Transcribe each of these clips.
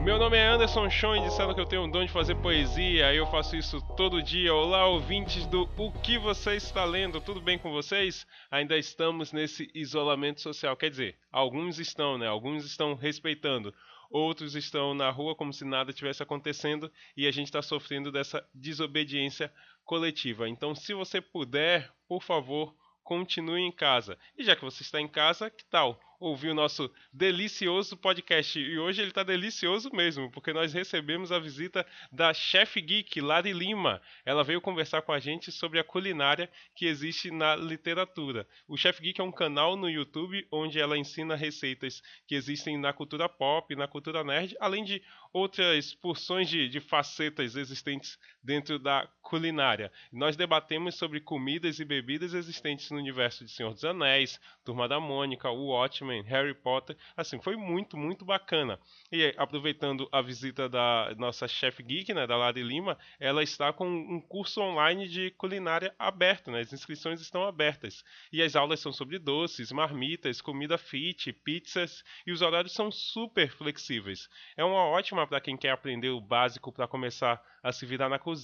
Meu nome é Anderson Chon e disseram que eu tenho um dom de fazer poesia, eu faço isso todo dia. Olá, ouvintes do O que você está lendo? Tudo bem com vocês? Ainda estamos nesse isolamento social. Quer dizer, alguns estão, né? Alguns estão respeitando. Outros estão na rua como se nada tivesse acontecendo e a gente está sofrendo dessa desobediência coletiva. Então, se você puder, por favor, continue em casa. E já que você está em casa, que tal ouvir o nosso delicioso podcast. E hoje ele está delicioso mesmo, porque nós recebemos a visita da Chef Geek, Lari Lima. Ela veio conversar com a gente sobre a culinária que existe na literatura. O Chef Geek é um canal no YouTube onde ela ensina receitas que existem na cultura pop, na cultura nerd, além de outras porções de, de facetas existentes dentro da culinária. Nós debatemos sobre comidas e bebidas existentes no universo de Senhor dos Anéis, Turma da Mônica, o Watchmen, Harry Potter. Assim, foi muito, muito bacana. E aproveitando a visita da nossa chefe geek, né, da Lari Lima, ela está com um curso online de culinária aberto, né? As inscrições estão abertas. E as aulas são sobre doces, marmitas, comida fit, pizzas, e os horários são super flexíveis. É uma ótima para quem quer aprender o básico para começar a se virar na cozinha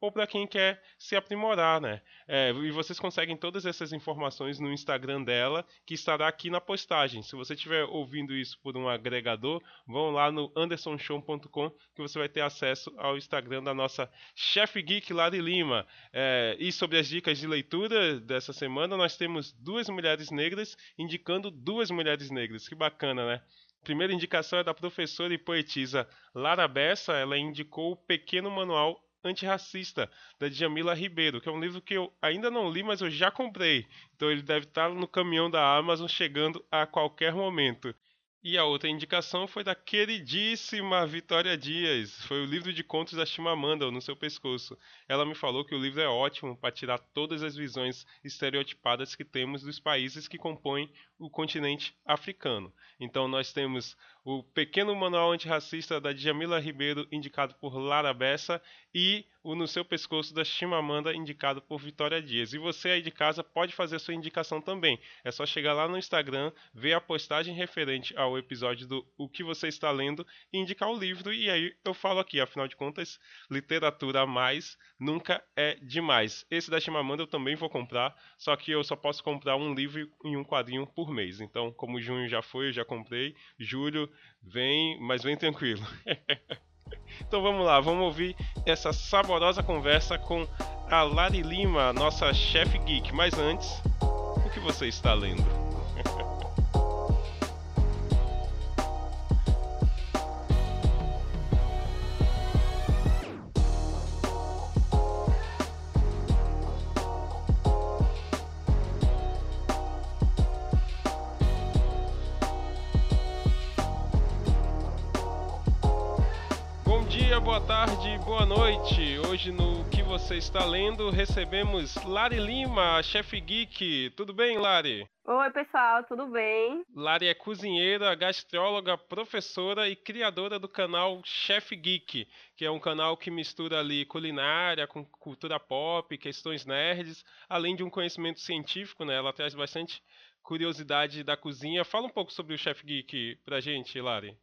ou para quem quer se aprimorar, né? É, e vocês conseguem todas essas informações no Instagram dela, que estará aqui na postagem. Se você estiver ouvindo isso por um agregador, vão lá no andersonshow.com que você vai ter acesso ao Instagram da nossa Chef Geek Lari Lima. É, e sobre as dicas de leitura dessa semana, nós temos duas mulheres negras indicando duas mulheres negras. Que bacana, né? primeira indicação é da professora e poetisa Lara Bessa. Ela indicou o Pequeno Manual Antirracista, da Djamila Ribeiro, que é um livro que eu ainda não li, mas eu já comprei. Então ele deve estar no caminhão da Amazon chegando a qualquer momento. E a outra indicação foi da queridíssima Vitória Dias. Foi o livro de contos da Chimamanda, No Seu Pescoço. Ela me falou que o livro é ótimo para tirar todas as visões estereotipadas que temos dos países que compõem o continente africano. Então nós temos o Pequeno Manual Antirracista da Djamila Ribeiro, indicado por Lara Bessa, e o No Seu Pescoço da Chimamanda, indicado por Vitória Dias. E você aí de casa pode fazer sua indicação também. É só chegar lá no Instagram, ver a postagem referente ao episódio do O que você está lendo e indicar o livro. E aí eu falo aqui, afinal de contas, literatura a mais nunca é demais. Esse da Chimamanda eu também vou comprar, só que eu só posso comprar um livro e um quadrinho por mês. Então, como junho já foi, eu já comprei. Julho vem, mas vem tranquilo. então vamos lá, vamos ouvir essa saborosa conversa com a Lari Lima, nossa chefe geek. Mas antes, o que você está lendo? Hoje no que você está lendo recebemos Lari Lima, chefe geek. Tudo bem, Lari? Oi, pessoal, tudo bem? Lari é cozinheira, gastróloga, professora e criadora do canal Chef Geek, que é um canal que mistura ali culinária com cultura pop, questões nerds, além de um conhecimento científico, né? Ela traz bastante curiosidade da cozinha. Fala um pouco sobre o Chef Geek pra gente, Lari.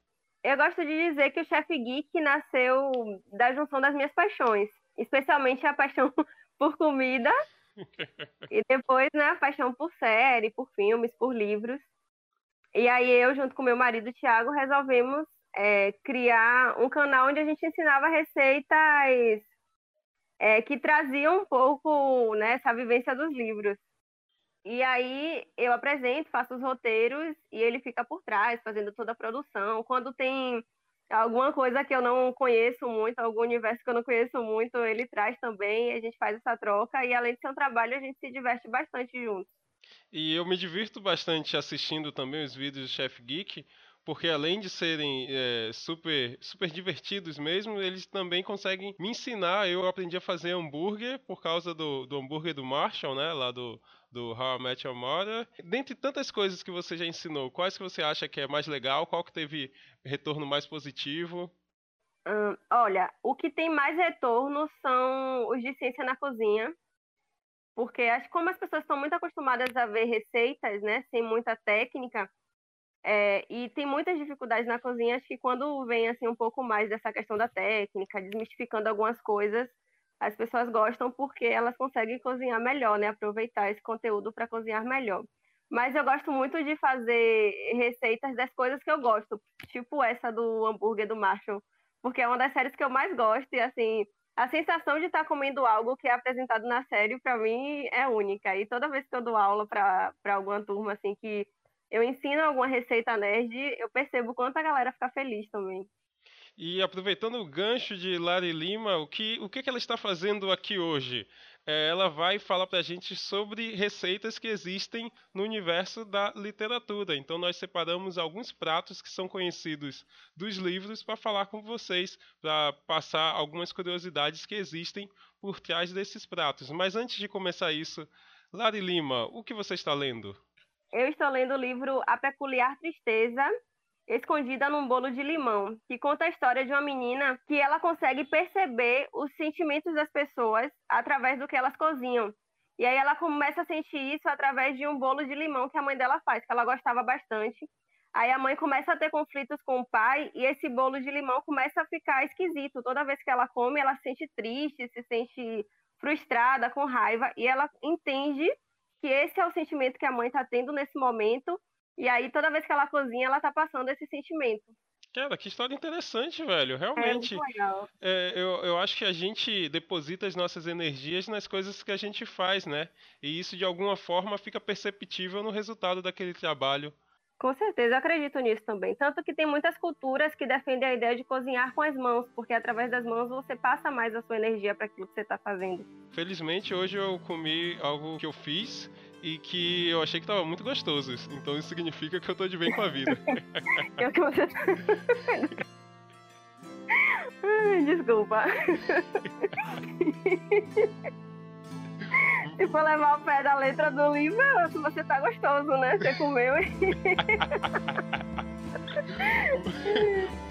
Eu gosto de dizer que o Chef Geek nasceu da junção das minhas paixões, especialmente a paixão por comida e depois né, a paixão por série, por filmes, por livros. E aí eu, junto com meu marido Tiago, resolvemos é, criar um canal onde a gente ensinava receitas é, que traziam um pouco né, essa vivência dos livros. E aí eu apresento, faço os roteiros e ele fica por trás, fazendo toda a produção. Quando tem alguma coisa que eu não conheço muito, algum universo que eu não conheço muito, ele traz também, a gente faz essa troca e além de ser um trabalho, a gente se diverte bastante juntos. E eu me divirto bastante assistindo também os vídeos do Chef Geek, porque além de serem é, super, super divertidos mesmo, eles também conseguem me ensinar. Eu aprendi a fazer hambúrguer por causa do, do hambúrguer do Marshall, né, lá do, do How I Met Your Mother. Dentre tantas coisas que você já ensinou, quais que você acha que é mais legal? Qual que teve retorno mais positivo? Hum, olha, o que tem mais retorno são os de ciência na cozinha, porque acho como as pessoas estão muito acostumadas a ver receitas, né, sem muita técnica, É, e tem muitas dificuldades na cozinha, acho que quando vem assim um pouco mais dessa questão da técnica, desmistificando algumas coisas, as pessoas gostam porque elas conseguem cozinhar melhor, né? Aproveitar esse conteúdo para cozinhar melhor. Mas eu gosto muito de fazer receitas das coisas que eu gosto, tipo essa do hambúrguer do Marshall, porque é uma das séries que eu mais gosto e assim, a sensação de estar tá comendo algo que é apresentado na série para mim é única. E toda vez que eu dou aula para alguma turma assim que eu ensino alguma receita nerd, eu percebo quanto a galera fica feliz também. E aproveitando o gancho de Lari Lima, o que, o que, ela está fazendo aqui hoje? É, ela vai falar para a gente sobre receitas que existem no universo da literatura. Então, nós separamos alguns pratos que são conhecidos dos livros para falar com vocês, para passar algumas curiosidades que existem por trás desses pratos. Mas antes de começar isso, Lari Lima, o que você está lendo? Eu estou lendo o livro A Peculiar Tristeza, escondida num bolo de limão, que conta a história de uma menina que ela consegue perceber os sentimentos das pessoas através do que elas cozinham. E aí ela começa a sentir isso através de um bolo de limão que a mãe dela faz, que ela gostava bastante. Aí a mãe começa a ter conflitos com o pai e esse bolo de limão começa a ficar esquisito. Toda vez que ela come, ela se sente triste, se sente frustrada, com raiva, e ela entende que esse é o sentimento que a mãe está tendo nesse momento, e aí toda vez que ela cozinha, ela está passando esse sentimento. Cara, que história interessante, velho. Realmente. É, é, eu, eu acho que a gente deposita as nossas energias nas coisas que a gente faz, né? E isso de alguma forma fica perceptível no resultado daquele trabalho. Com certeza, eu acredito nisso também. Tanto que tem muitas culturas que defendem a ideia de cozinhar com as mãos, porque através das mãos você passa mais a sua energia para aquilo que você está fazendo. Felizmente, hoje eu comi algo que eu fiz e que eu achei que estava muito gostoso. Então isso significa que eu estou de bem com a vida. eu que você... Desculpa. Se for levar o pé da letra do livro, se você tá gostoso, né? Você comeu.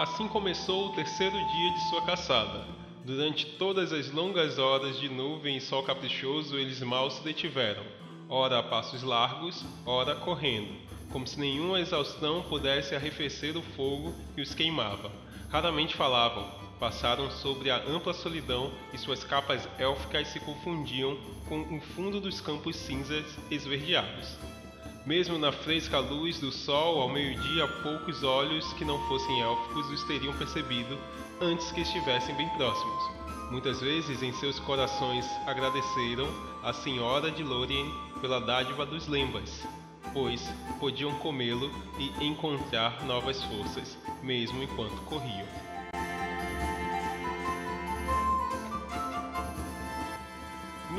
Assim começou o terceiro dia de sua caçada. Durante todas as longas horas de nuvem e sol caprichoso, eles mal se detiveram, ora a passos largos, ora correndo, como se nenhuma exaustão pudesse arrefecer o fogo que os queimava. Raramente falavam, passaram sobre a ampla solidão e suas capas élficas se confundiam com o fundo dos campos cinzas esverdeados. Mesmo na fresca luz do sol, ao meio-dia, poucos olhos que não fossem élficos os teriam percebido antes que estivessem bem próximos. Muitas vezes em seus corações agradeceram a Senhora de Lorien pela dádiva dos lembas, pois podiam comê-lo e encontrar novas forças, mesmo enquanto corriam.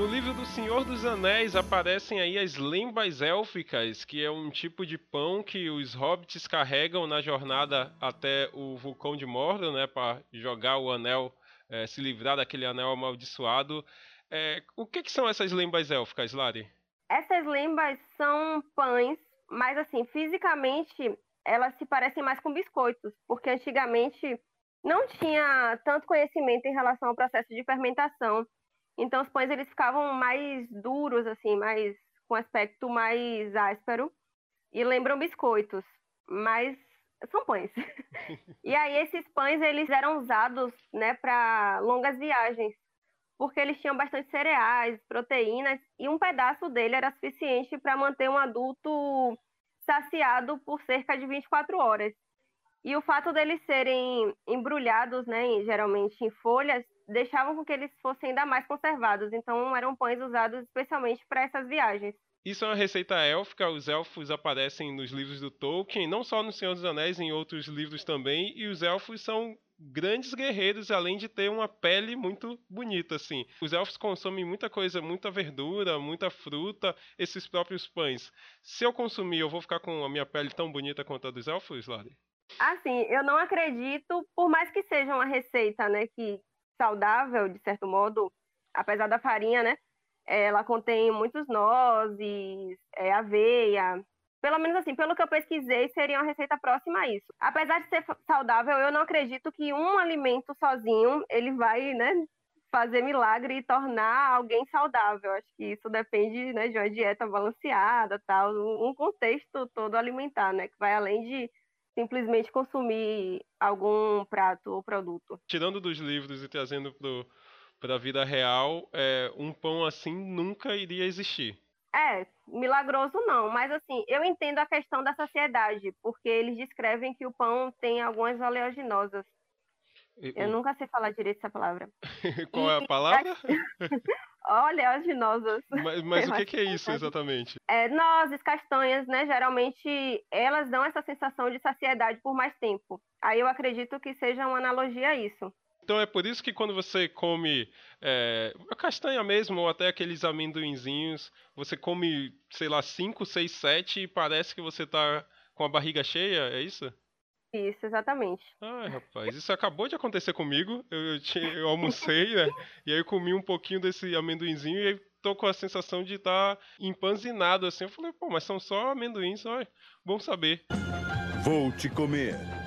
No livro do Senhor dos Anéis aparecem aí as lembas élficas, que é um tipo de pão que os hobbits carregam na jornada até o vulcão de Mordor, né, para jogar o anel, é, se livrar daquele anel amaldiçoado. É, o que, que são essas lembas élficas, Lari? Essas lembas são pães, mas assim, fisicamente elas se parecem mais com biscoitos, porque antigamente não tinha tanto conhecimento em relação ao processo de fermentação. Então os pães eles ficavam mais duros, assim, mais com aspecto mais áspero e lembram biscoitos, mas são pães. e aí esses pães eles eram usados, né, para longas viagens, porque eles tinham bastante cereais, proteínas e um pedaço dele era suficiente para manter um adulto saciado por cerca de 24 horas. E o fato deles serem embrulhados, né, geralmente em folhas, deixavam com que eles fossem ainda mais conservados. Então eram pães usados especialmente para essas viagens. Isso é uma receita élfica, os elfos aparecem nos livros do Tolkien, não só no Senhor dos Anéis, em outros livros também, e os elfos são grandes guerreiros, além de ter uma pele muito bonita, assim. Os elfos consomem muita coisa, muita verdura, muita fruta, esses próprios pães. Se eu consumir, eu vou ficar com a minha pele tão bonita quanto a dos elfos, Lari? Assim, eu não acredito, por mais que seja uma receita, né, que saudável, de certo modo, apesar da farinha, né? ela contém muitos nozes, é, aveia. Pelo menos assim, pelo que eu pesquisei, seria uma receita próxima a isso. Apesar de ser saudável, eu não acredito que um alimento sozinho ele vai, né, fazer milagre e tornar alguém saudável. Acho que isso depende, né, de uma dieta balanceada, tal, um contexto todo alimentar, né, que vai além de simplesmente consumir algum prato ou produto. Tirando dos livros e trazendo para a vida real, é, um pão assim nunca iria existir. É, milagroso não, mas assim, eu entendo a questão da saciedade, porque eles descrevem que o pão tem algumas oleaginosas. Eu nunca sei falar direito essa palavra. Qual é a palavra? oleaginosas. Mas, mas o que, que, é isso exatamente? É, nozes, castanhas, né? Geralmente elas dão essa sensação de saciedade por mais tempo. Aí eu acredito que seja uma analogia a isso. Então é por isso que quando você come é, a castanha mesmo, ou até aqueles amendoinzinhos, você come, sei lá, 5, 6, 7 e parece que você tá com a barriga cheia, é isso? Isso, exatamente. Ai, rapaz, isso acabou de acontecer comigo. Eu, eu, tinha, eu almocei, né? E aí eu comi um pouquinho desse amendoinzinho e aí tô com a sensação de estar tá empanzinado assim. Eu falei, pô, mas são só amendoins, ó, bom saber. Vou te comer.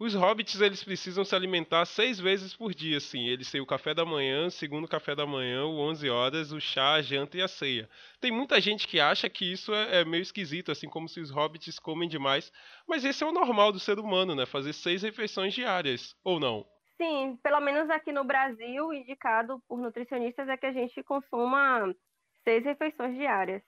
Os hobbits eles precisam se alimentar seis vezes por dia, assim. Eles têm o café da manhã, segundo café da manhã, o 11 horas, o chá, a janta e a ceia. Tem muita gente que acha que isso é, é, meio esquisito, assim como se os hobbits comem demais. Mas esse é o normal do ser humano, né? Fazer seis refeições diárias, ou não? Sim, pelo menos aqui no Brasil, indicado por nutricionistas é que a gente consuma seis refeições diárias.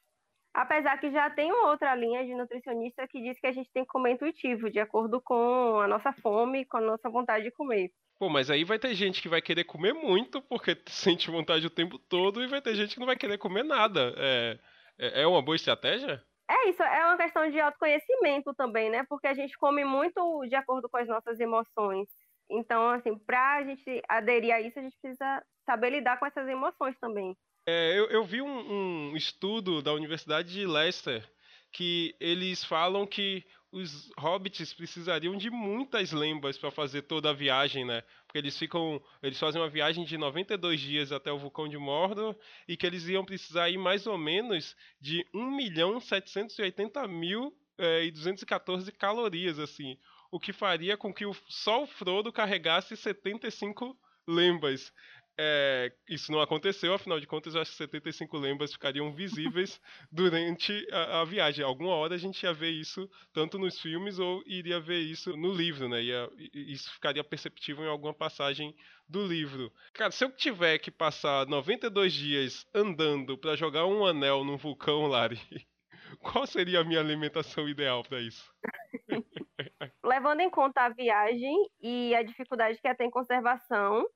Apesar que já tem uma outra linha de nutricionista que diz que a gente tem que comer intuitivo, de acordo com a nossa fome, com a nossa vontade de comer. Pô, mas aí vai ter gente que vai querer comer muito porque sente vontade o tempo todo e vai ter gente que não vai querer comer nada. É, é, é uma boa estratégia? É isso, é uma questão de autoconhecimento também, né? Porque a gente come muito de acordo com as nossas emoções. Então, assim, para a gente aderir a isso, a gente precisa saber lidar com essas emoções também. É, eu, eu, vi um, um, estudo da Universidade de Leicester que eles falam que os hobbits precisariam de muitas lembas para fazer toda a viagem, né? Porque eles ficam, eles fazem uma viagem de 92 dias até o vulcão de Mordor e que eles iam precisar ir mais ou menos de 1 milhão 780 mil é, e 214 calorias, assim, o que faria com que o, só o Frodo carregasse 75 lembas. É, isso não aconteceu, afinal de contas, eu acho que 75 lembas ficariam visíveis durante a, a, viagem. Alguma hora a gente ia ver isso tanto nos filmes ou iria ver isso no livro, né? Ia, isso ficaria perceptível em alguma passagem do livro. Cara, se eu tiver que passar 92 dias andando para jogar um anel num vulcão, Lari, qual seria a minha alimentação ideal para isso? Levando em conta a viagem e a dificuldade que é ter em conservação,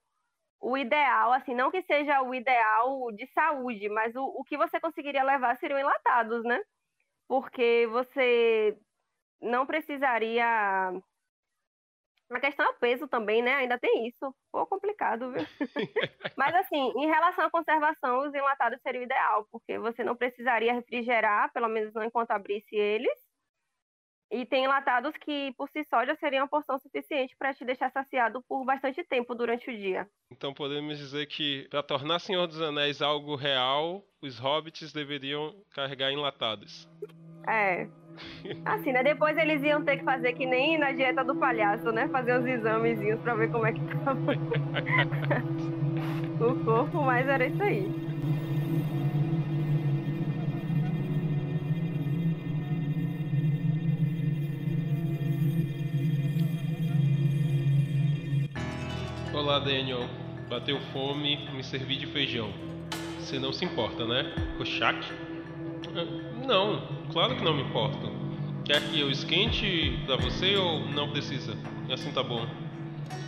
o ideal, assim, não que seja o ideal de saúde, mas o, o que você conseguiria levar seriam enlatados, né? Porque você não precisaria. A questão é o peso também, né? Ainda tem isso. Pô, complicado, viu? Mas, assim, em relação à conservação, os enlatados seria o ideal, porque você não precisaria refrigerar, pelo menos não enquanto abrisse eles. E tem enlatados que, por si só, já seriam uma porção suficiente para te deixar saciado por bastante tempo durante o dia. Então podemos dizer que, para tornar Senhor dos Anéis algo real, os hobbits deveriam carregar enlatados. É. Assim, né? Depois eles iam ter que fazer que nem na dieta do palhaço, né? Fazer uns examezinhos para ver como é que tava o corpo, mas era isso aí. Olá, Daniel. Bateu fome, me servi de feijão. Você não se importa, né? Kochak? Ah, não, claro que não me importo. Quer que eu esquente pra você ou não precisa? Assim tá bom.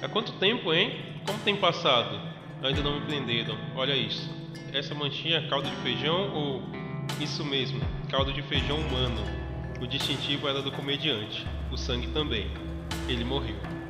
Há quanto tempo, hein? Como tem passado? Ainda não me prenderam. Olha isso. Essa manchinha é caldo de feijão ou. Isso mesmo, caldo de feijão humano. O distintivo era do comediante. O sangue também. Ele morreu.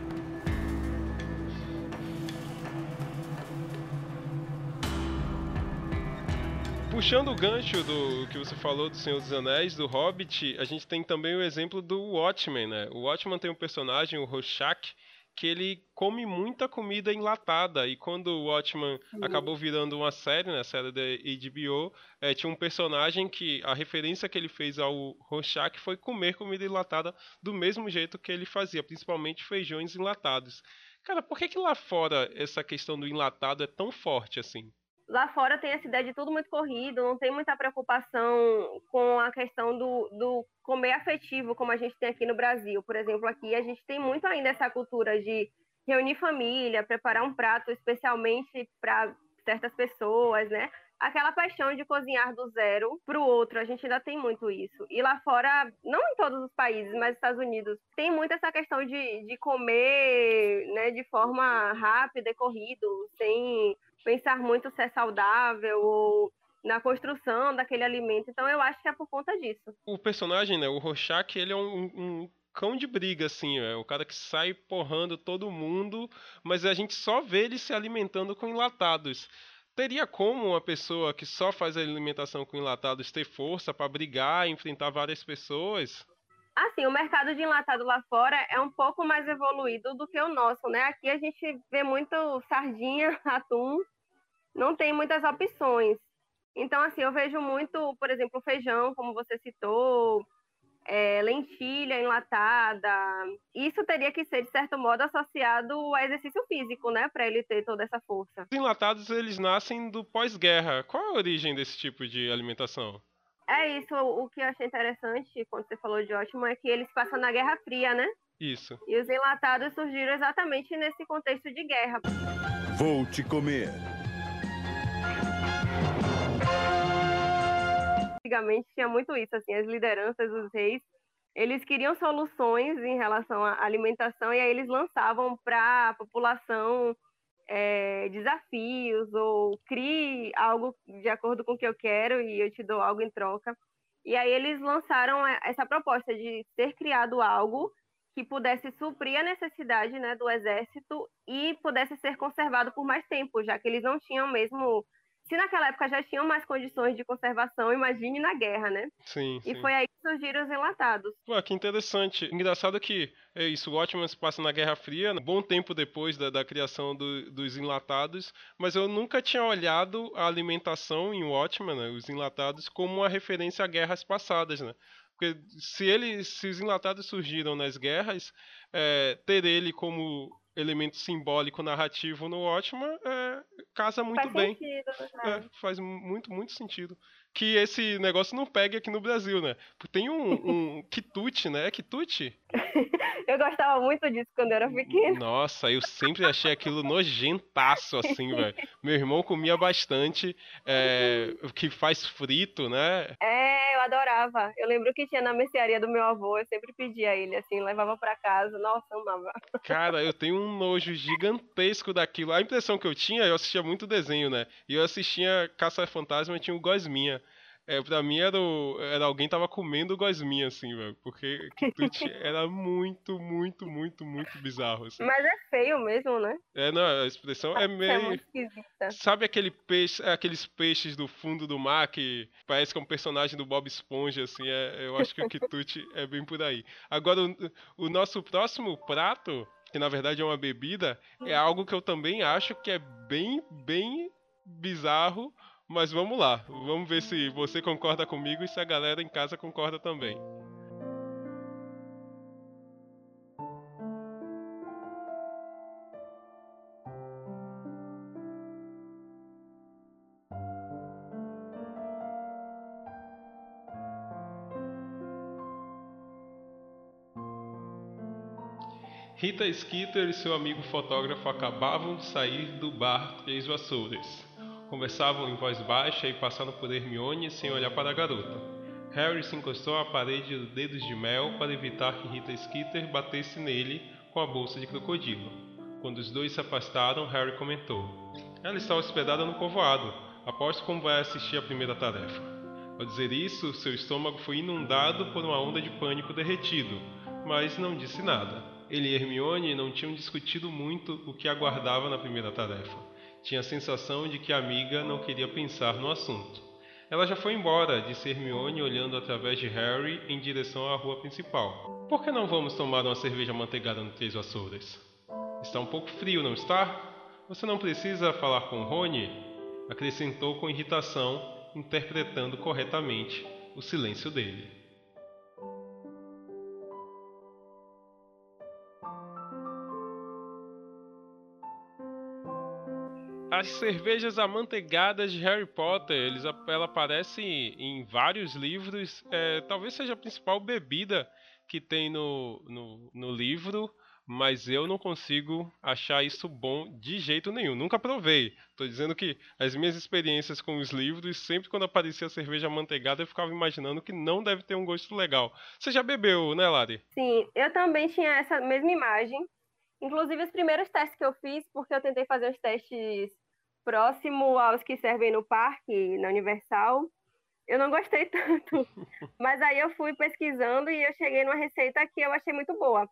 Puxando o gancho do que você falou do Senhor dos Anéis, do Hobbit, a gente tem também o exemplo do Watchmen, né? O Watchmen tem um personagem, o Rorschach, que ele come muita comida enlatada. E quando o Watchman Sim. acabou virando uma série, né, a série da HBO, é, tinha um personagem que a referência que ele fez ao Rorschach foi comer comida enlatada do mesmo jeito que ele fazia, principalmente feijões enlatados. Cara, por que, que lá fora essa questão do enlatado é tão forte assim? Lá fora tem essa ideia de tudo muito corrido, não tem muita preocupação com a questão do, do comer afetivo, como a gente tem aqui no Brasil. Por exemplo, aqui a gente tem muito ainda essa cultura de reunir família, preparar um prato especialmente para certas pessoas, né? aquela paixão de cozinhar do zero para o outro. A gente ainda tem muito isso. E lá fora, não em todos os países, mas nos Estados Unidos, tem muito essa questão de, de comer né, de forma rápida e corrido, sem pensar muito se é saudável ou na construção daquele alimento. Então eu acho que é por conta disso. O personagem, né, o Rorschach, ele é um, um cão de briga, assim, é o cara que sai porrando todo mundo, mas a gente só vê ele se alimentando com enlatados. Teria como uma pessoa que só faz alimentação com enlatados ter força para brigar, enfrentar várias pessoas? Assim, o mercado de enlatado lá fora é um pouco mais evoluído do que o nosso, né? Aqui a gente vê muito sardinha, atum, não tem muitas opções. Então, assim, eu vejo muito, por exemplo, feijão, como você citou, é, lentilha enlatada. Isso teria que ser, de certo modo, associado ao exercício físico, né? Para ele ter toda essa força. Os enlatados, eles nascem do pós-guerra. Qual é a origem desse tipo de alimentação? É isso, o que eu achei interessante quando você falou de ótimo é que eles passam na Guerra Fria, né? Isso. E os enlatados surgiram exatamente nesse contexto de guerra. Vou te comer. Antigamente tinha muito isso, assim, as lideranças, os reis, eles queriam soluções em relação à alimentação e aí eles lançavam para a população é, desafios ou crie algo de acordo com o que eu quero e eu te dou algo em troca. E aí eles lançaram essa proposta de ser criado algo que pudesse suprir a necessidade né, do exército e pudesse ser conservado por mais tempo, já que eles não tinham mesmo se naquela época já tinham mais condições de conservação, imagine na guerra, né? Sim. E sim. foi aí que surgiram os enlatados. Pô, que interessante. Engraçado que é isso, o Watchmen se passa na Guerra Fria, um bom tempo depois da, da criação do, dos enlatados, mas eu nunca tinha olhado a alimentação em Watchmen, né, os enlatados, como uma referência a guerras passadas, né? Porque se, ele, se os enlatados surgiram nas guerras, é, ter ele como elemento simbólico narrativo no Watchman é, casa muito faz bem. Sentido, é, faz muito, muito sentido. Que esse negócio não pegue aqui no Brasil, né? Tem um, um quitute, né? É quitute? eu gostava muito disso quando eu era pequeno. Nossa, eu sempre achei aquilo nojentaço, assim, velho. Meu irmão comia bastante, é, que faz frito, né? É, eu adorava. Eu lembro que tinha na mercearia do meu avô, eu sempre pedia a ele, assim, levava para casa. Nossa, amava. Cara, eu tenho um nojo gigantesco daquilo. A impressão que eu tinha, eu assistia muito desenho, né? E eu assistia Caça Fantasma e tinha o Gosminha. É, pra mim era, o, era alguém tava comendo gosminha, assim, velho. Porque Kitute era muito, muito, muito, muito bizarro, assim. Mas é feio mesmo, né? É, não, a expressão é meio. É muito esquisita. Sabe aquele peixe, aqueles peixes do fundo do mar que parece que é um personagem do Bob Esponja, assim? É, eu acho que o Kitute é bem por aí. Agora, o, o nosso próximo prato, que na verdade é uma bebida, é algo que eu também acho que é bem, bem bizarro mas vamos lá, vamos ver se você concorda comigo e se a galera em casa concorda também. Rita Skeeter e seu amigo fotógrafo acabavam de sair do bar Três Vassouras. Conversavam em voz baixa e passaram por Hermione sem olhar para a garota. Harry se encostou à parede de dedos de mel para evitar que Rita Skeeter batesse nele com a bolsa de crocodilo. Quando os dois se afastaram, Harry comentou: Ela está hospedada no povoado. Aposto como vai assistir a primeira tarefa. Ao dizer isso, seu estômago foi inundado por uma onda de pânico derretido, mas não disse nada. Ele e Hermione não tinham discutido muito o que aguardava na primeira tarefa. Tinha a sensação de que a amiga não queria pensar no assunto. Ela já foi embora, disse Hermione olhando através de Harry em direção à rua principal. Por que não vamos tomar uma cerveja manteigada no Três Vassouras? Está um pouco frio, não está? Você não precisa falar com Rony? Acrescentou com irritação, interpretando corretamente o silêncio dele. As cervejas amanteigadas de Harry Potter, eles, ela aparece em vários livros. É, talvez seja a principal bebida que tem no, no, no livro mas eu não consigo achar isso bom de jeito nenhum. Nunca provei. Estou dizendo que as minhas experiências com os livros, sempre quando aparecia cerveja manteigada, eu ficava imaginando que não deve ter um gosto legal. Você já bebeu, né, Lari? Sim, eu também tinha essa mesma imagem. Inclusive, os primeiros testes que eu fiz, porque eu tentei fazer os testes próximo aos que servem no parque, na Universal, eu não gostei tanto. Mas aí eu fui pesquisando e eu cheguei numa receita que eu achei muito boa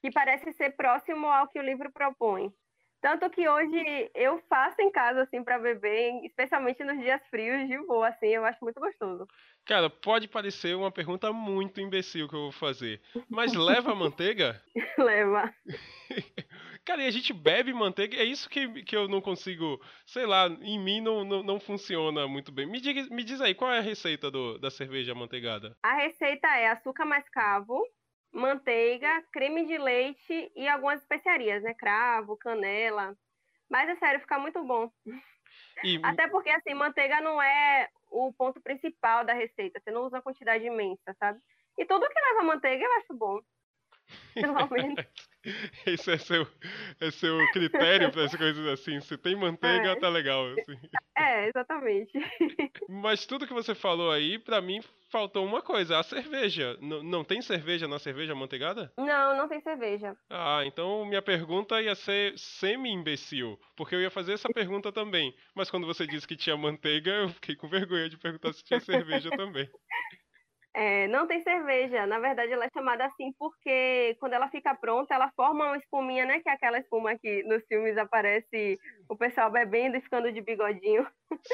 que parece ser próximo ao que o livro propõe. Tanto que hoje eu faço em casa, assim, para beber, especialmente nos dias frios, de boa, assim, eu acho muito gostoso. Cara, pode parecer uma pergunta muito imbecil que eu vou fazer, mas leva manteiga? leva. Cara, e a gente bebe manteiga? É isso que, que eu não consigo, sei lá, em mim não, não, não funciona muito bem. Me, diga, me diz aí, qual é a receita do, da cerveja manteigada? A receita é açúcar mascavo, manteiga, creme de leite e algumas especiarias, né? Cravo, canela. Mas é sério, fica muito bom. E... Até porque, assim, manteiga não é o ponto principal da receita. Você não usa uma quantidade imensa, sabe? E tudo que leva manteiga eu acho bom. Pelo menos. Esse é seu, é seu critério para as coisas assim. Se tem manteiga, é. tá legal. Assim. É, exatamente. Mas tudo que você falou aí, para mim, faltou uma coisa: a cerveja. N não tem cerveja na cerveja manteigada? Não, não tem cerveja. Ah, então minha pergunta ia ser semi-imbecil. Porque eu ia fazer essa pergunta também. Mas quando você disse que tinha manteiga, eu fiquei com vergonha de perguntar se tinha cerveja também. É, não tem cerveja. Na verdade, ela é chamada assim porque quando ela fica pronta, ela forma uma espuminha, né? Que é aquela espuma que nos filmes aparece o pessoal bebendo e ficando de bigodinho.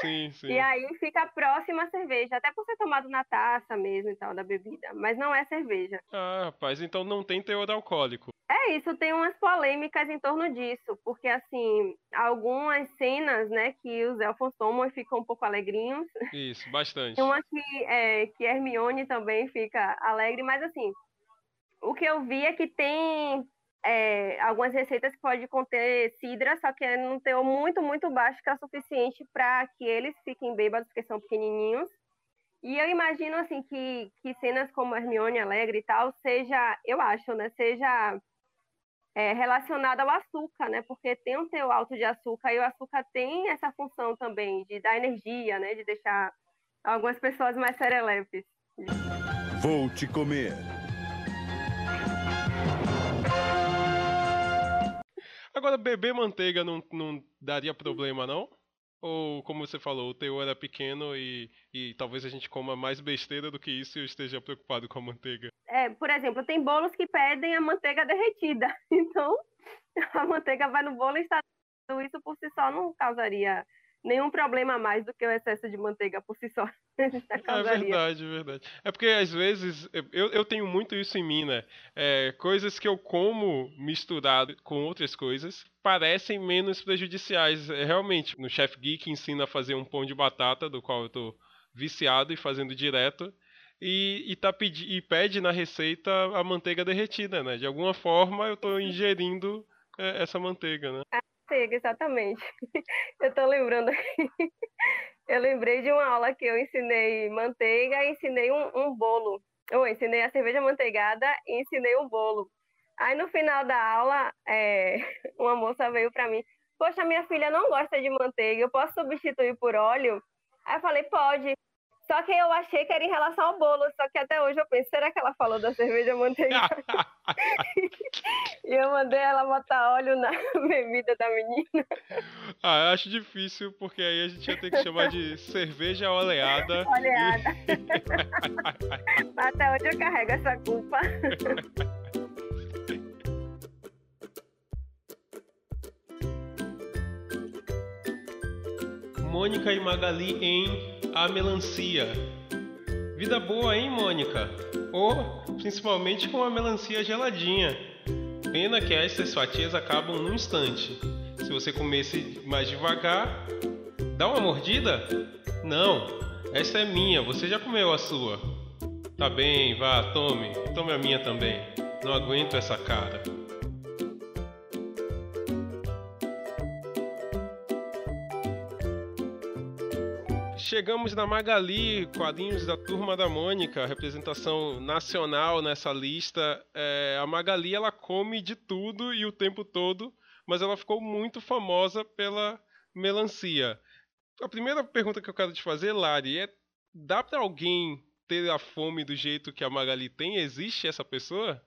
Sim, sim. E aí fica próxima à cerveja, até por ser tomado na taça mesmo e tal, da bebida. Mas não é cerveja. Ah, rapaz, então não tem teor alcoólico. É isso, tem umas polêmicas em torno disso, porque assim, algumas cenas, né, que os elfos tomam e ficam um pouco alegrinhos. Isso, bastante. Tem uma que, é, que Hermione também fica alegre, mas assim, o que eu vi é que tem é, algumas receitas que pode conter cidra, só que é num teor muito, muito baixo, que é o suficiente para que eles fiquem bêbados, porque são pequenininhos. E eu imagino, assim, que, que cenas como Hermione alegre e tal, seja, eu acho, né, seja é, relacionada ao açúcar, né? Porque tem um teor alto de açúcar e o açúcar tem essa função também de dar energia, né? De deixar algumas pessoas mais serelepes. Vou te comer. Agora, beber manteiga não, não daria problema, não? Ou, como você falou, o teor era pequeno e, e talvez a gente coma mais besteira do que isso e eu esteja preocupado com a manteiga? É, por exemplo, tem bolos que pedem a manteiga derretida. Então, a manteiga vai no bolo e está isso por si só não causaria nenhum problema mais do que o excesso de manteiga por si só. é verdade, é verdade. É porque às vezes eu, eu tenho muito isso em mim, né? É, coisas que eu como misturado com outras coisas parecem menos prejudiciais. É, realmente, no Chef Geek ensina a fazer um pão de batata, do qual eu tô viciado e fazendo direto. E, e, tá pedi, e pede na receita a manteiga derretida, né? De alguma forma eu estou ingerindo é, essa manteiga, né? Manteiga, exatamente. Eu tô lembrando aqui. Eu lembrei de uma aula que eu ensinei manteiga e ensinei um, um bolo. Eu ensinei a cerveja manteigada e ensinei um bolo. Aí no final da aula, é, uma moça veio para mim, poxa, minha filha não gosta de manteiga, eu posso substituir por óleo? Aí eu falei, pode. Só que eu achei que era em relação ao bolo, só que até hoje eu penso, será que ela falou da cerveja manteiga? e eu mandei ela botar óleo na bebida da menina. Ah, eu acho difícil, porque aí a gente ia ter que chamar de cerveja oleada. Oleada. até hoje eu carrego essa culpa. Mônica e Magali em a melancia. Vida boa, hein, Mônica? Ou principalmente com a melancia geladinha. Pena que essas fatias acabam num instante. Se você comesse mais devagar, dá uma mordida? Não, essa é minha, você já comeu a sua. Tá bem, vá, tome, tome a minha também. Não aguento essa cara. Chegamos na Magali, quadrinhos da Turma da Mônica, representação nacional nessa lista. É, a Magali ela come de tudo e o tempo todo, mas ela ficou muito famosa pela melancia. A primeira pergunta que eu quero te fazer, Lari, é: dá para alguém ter a fome do jeito que a Magali tem? Existe essa pessoa?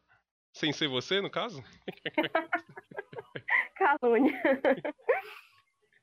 Sem ser você, no caso? Calúnia.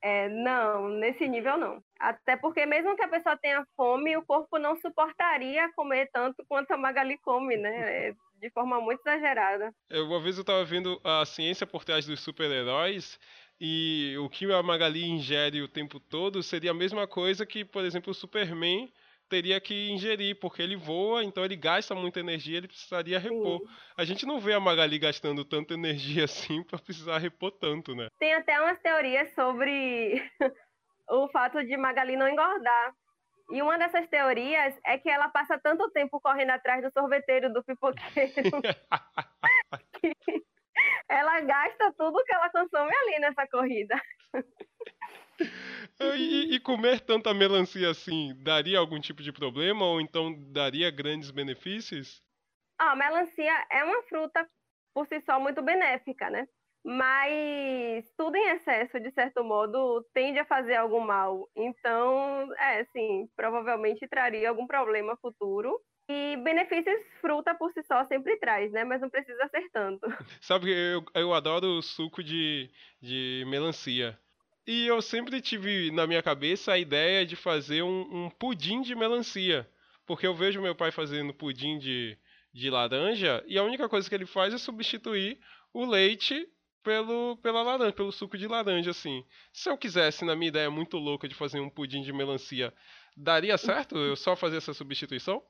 É, não, nesse nível não. Até porque mesmo que a pessoa tenha fome, o corpo não suportaria comer tanto quanto a Magali come, né? É, de forma muito exagerada. É, uma vez eu estava vendo a ciência por trás dos super-heróis e o que a Magali ingere o tempo todo seria a mesma coisa que, por exemplo, o Superman teria que ingerir, porque ele voa, então ele gasta muita energia, ele precisaria repor. Sim. A gente não vê a Magali gastando tanta energia assim para precisar repor tanto, né? Tem até umas teorias sobre o fato de Magali não engordar. E uma dessas teorias é que ela passa tanto tempo correndo atrás do sorveteiro do pipoqueiro que ela gasta tudo que ela consome ali nessa corrida. E, e, comer tanta melancia assim, daria algum tipo de problema ou então daria grandes benefícios? Ah, a melancia é uma fruta por si só muito benéfica, né? Mas tudo em excesso, de certo modo, tende a fazer algum mal. Então, é, sim, provavelmente traria algum problema futuro. E benefícios fruta por si só sempre traz, né? Mas não precisa ser tanto. Sabe, eu, eu adoro o suco de, de melancia. E eu sempre tive na minha cabeça a ideia de fazer um, um pudim de melancia. Porque eu vejo meu pai fazendo pudim de, de laranja e a única coisa que ele faz é substituir o leite pelo, pela laranja, pelo suco de laranja, assim. Se eu quisesse, na minha ideia muito louca de fazer um pudim de melancia, daria certo eu só fazer essa substituição?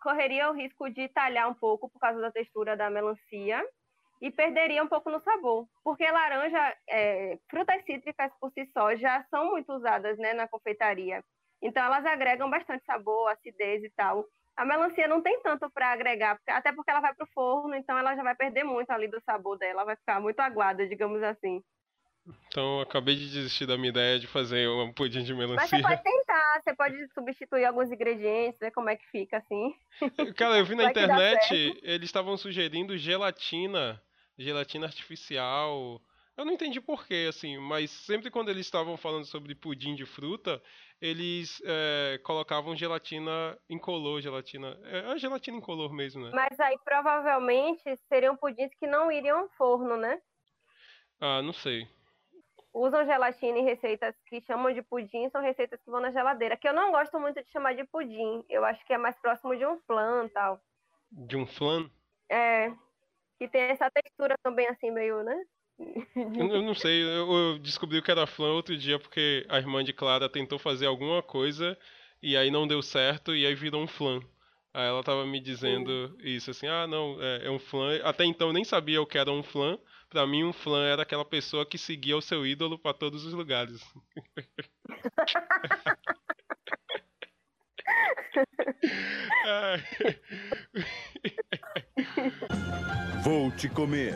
Correria o risco de talhar um pouco por causa da textura da melancia e perderia um pouco no sabor, porque laranja, é, frutas cítricas por si só já são muito usadas né, na confeitaria, então elas agregam bastante sabor, acidez e tal. A melancia não tem tanto para agregar, até porque ela vai para o forno, então ela já vai perder muito ali do sabor dela, vai ficar muito aguada, digamos assim. Então, eu acabei de desistir da minha ideia de fazer um pudim de melancia. Mas você pode tentar, você pode substituir alguns ingredientes, ver como é que fica assim. Cara, eu vi na internet, eles estavam sugerindo gelatina gelatina artificial. Eu não entendi porquê, assim, mas sempre quando eles estavam falando sobre pudim de fruta, eles é, colocavam gelatina incolor, gelatina. É a gelatina incolor mesmo, né? Mas aí provavelmente seriam pudins que não iriam ao forno, né? Ah, não sei. Usam gelatina em receitas que chamam de pudim, são receitas que vão na geladeira. Que eu não gosto muito de chamar de pudim. Eu acho que é mais próximo de um flan tal. De um flan? É, que tem essa textura também assim meio, né? Eu não sei, eu descobri que era flan outro dia porque a irmã de Clara tentou fazer alguma coisa e aí não deu certo e aí virou um flan. Aí ela tava me dizendo isso, assim, ah, não, é, é, um flan. Até então eu nem sabia o que era um flan. Pra mim, um flan era aquela pessoa que seguia o seu ídolo para todos os lugares. Vou te comer.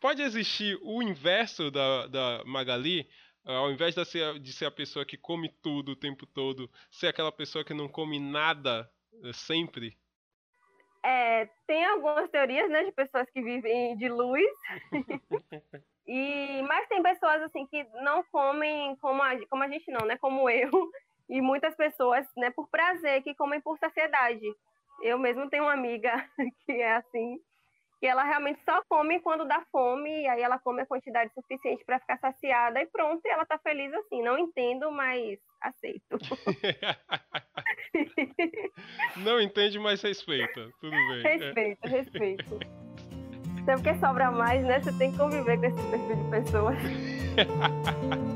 Pode existir o inverso da, da Magali? Ao invés de ser, de ser a pessoa que come tudo o tempo todo, ser aquela pessoa que não come nada eh, sempre? É, tem algumas teorias, né, de pessoas que vivem de luz. e mas tem pessoas assim que não comem como a, como a gente não, né, como eu, e muitas pessoas, né, por prazer, que comem por saciedade. Eu mesmo tenho uma amiga que é assim, que ela realmente só come quando dá fome, e aí ela come a quantidade suficiente para ficar saciada e pronto, e ela tá feliz assim. Não entendo, mas aceito. Não entende, mas respeita. Tudo bem. Respeito, respeito. Até porque sobra mais, né? Você tem que conviver com esse perfil de pessoas.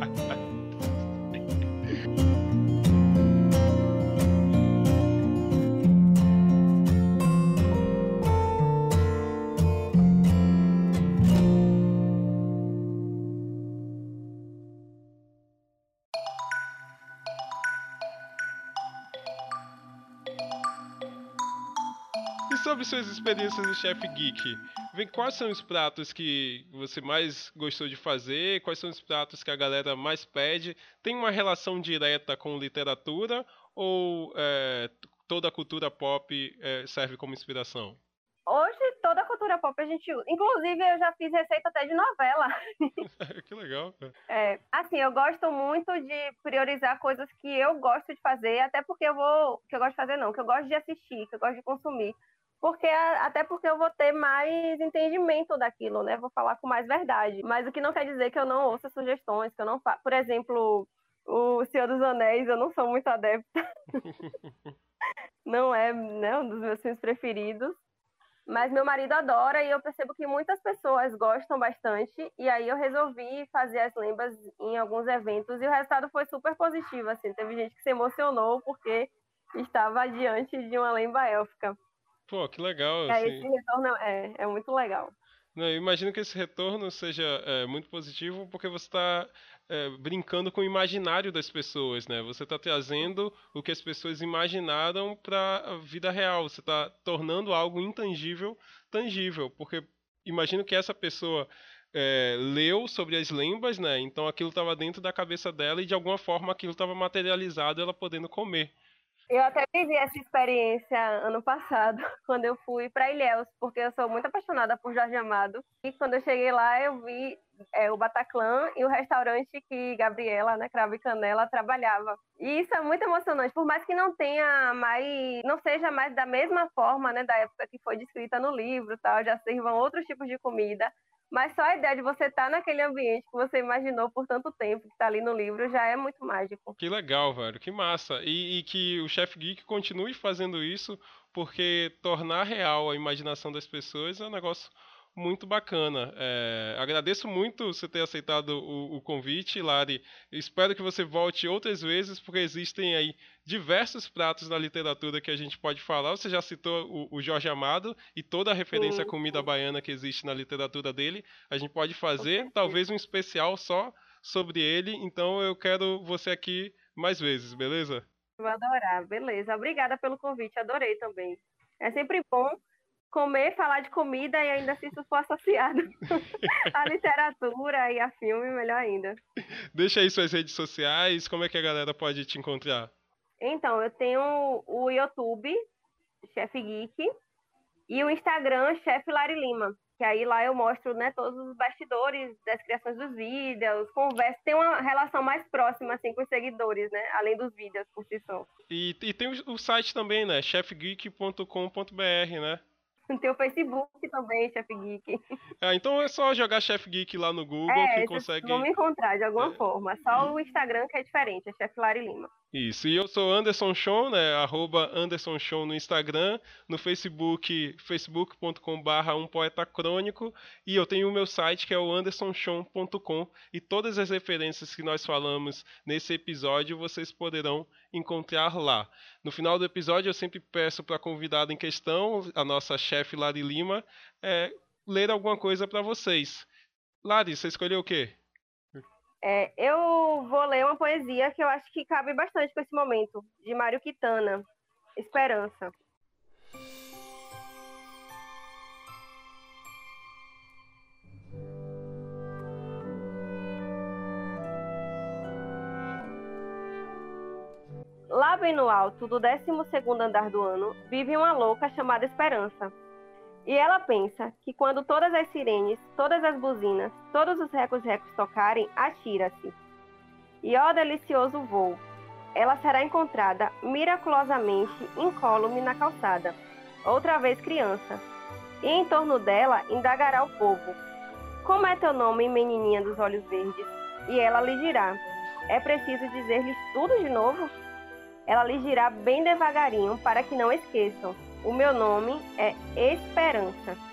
suas experiências de chefe geek, vem quais são os pratos que você mais gostou de fazer? Quais são os pratos que a galera mais pede? Tem uma relação direta com literatura ou é, toda a cultura pop é, serve como inspiração? Hoje toda a cultura pop a gente usa. Inclusive, eu já fiz receita até de novela. que legal. É, assim, eu gosto muito de priorizar coisas que eu gosto de fazer, até porque eu vou. Que eu gosto de fazer, não, que eu gosto de assistir, que eu gosto de consumir. Porque até porque eu vou ter mais entendimento daquilo, né? Vou falar com mais verdade. Mas o que não quer dizer que eu não ouça sugestões, que eu não faço. Por exemplo, o Senhor dos Anéis, eu não sou muito adepta. não é né, um dos meus filmes preferidos. Mas meu marido adora e eu percebo que muitas pessoas gostam bastante. E aí eu resolvi fazer as lembas em alguns eventos e o resultado foi super positivo. Assim, teve gente que se emocionou porque estava diante de uma lemba élfica. Pô, que legal. Aí assim. esse retorno é, é muito legal. Não, eu imagino que esse retorno seja é, muito positivo porque você está é, brincando com o imaginário das pessoas, né? Você está trazendo o que as pessoas imaginaram para a vida real. Você está tornando algo intangível tangível, porque imagino que essa pessoa é, leu sobre as lembas, né? Então aquilo estava dentro da cabeça dela e de alguma forma aquilo estava materializado, ela podendo comer. Eu até vivi essa experiência ano passado, quando eu fui para Ilhéus, porque eu sou muito apaixonada por Jorge Amado. E quando eu cheguei lá, eu vi é, o Bataclan e o restaurante que Gabriela, né, Cravo e Canela, trabalhava. E isso é muito emocionante, por mais que não tenha mais, não seja mais da mesma forma, né, da época que foi descrita no livro, tal, já sirvam outros tipos de comida. Mas só a ideia de você estar tá naquele ambiente que você imaginou por tanto tempo, que está ali no livro, já é muito mágico. Que legal, velho, que massa. E, e que o Chef Geek continue fazendo isso, porque tornar real a imaginação das pessoas é um negócio muito bacana. É, agradeço muito você ter aceitado o, o, convite, Lari. Espero que você volte outras vezes, porque existem aí diversos pratos na literatura que a gente pode falar. Você já citou o, o Jorge Amado e toda a referência à comida baiana que existe na literatura dele. A gente pode fazer talvez um especial só sobre ele. Então eu quero você aqui mais vezes, beleza? Vou adorar, beleza. Obrigada pelo convite, adorei também. É sempre bom comer, falar de comida e ainda se isso for associado à literatura e a filme, melhor ainda. Deixa aí suas redes sociais, como é que a galera pode te encontrar? Então, eu tenho o YouTube, Chef Geek, e o Instagram, Chef Lari Lima. Que aí lá eu mostro né, todos os bastidores das criações dos vídeos, converso, tem uma relação mais próxima assim com os seguidores, né? Além dos vídeos por si só. E, e tem o site também, né? chefgeek.com.br, né? Tem o Facebook também, Chef Geek. É, então é só jogar Chef Geek lá no Google é, que consegue. Vão me encontrar de alguma é. forma. Só o Instagram que é diferente, é Chef Lari Lima. Isso, e eu sou Anderson Show, né? Arroba Anderson Show no Instagram, no Facebook, facebook.com.br um poeta crônico, e eu tenho o meu site que é o andersonshow.com, e todas as referências que nós falamos nesse episódio vocês poderão encontrar lá. No final do episódio eu sempre peço para a convidada em questão, a nossa chefe Lari Lima, é, ler alguma coisa para vocês. Lari, você escolheu o quê? É, eu vou ler uma poesia que eu acho que cabe bastante com esse momento, de Mário Quitana, Esperança. Lá bem no alto do 12 andar do ano, vive uma louca chamada Esperança e ela pensa que quando todas as sirenes, todas as buzinas, todos os recos-recos tocarem, atira-se. E ó delicioso voo! Ela será encontrada miraculosamente incólume na calçada, outra vez criança. E em torno dela indagará o povo: Como é teu nome, menininha dos olhos verdes? E ela lhe dirá: É preciso dizer-lhes tudo de novo? Ela lhe dirá bem devagarinho para que não esqueçam o meu nome é Esperança.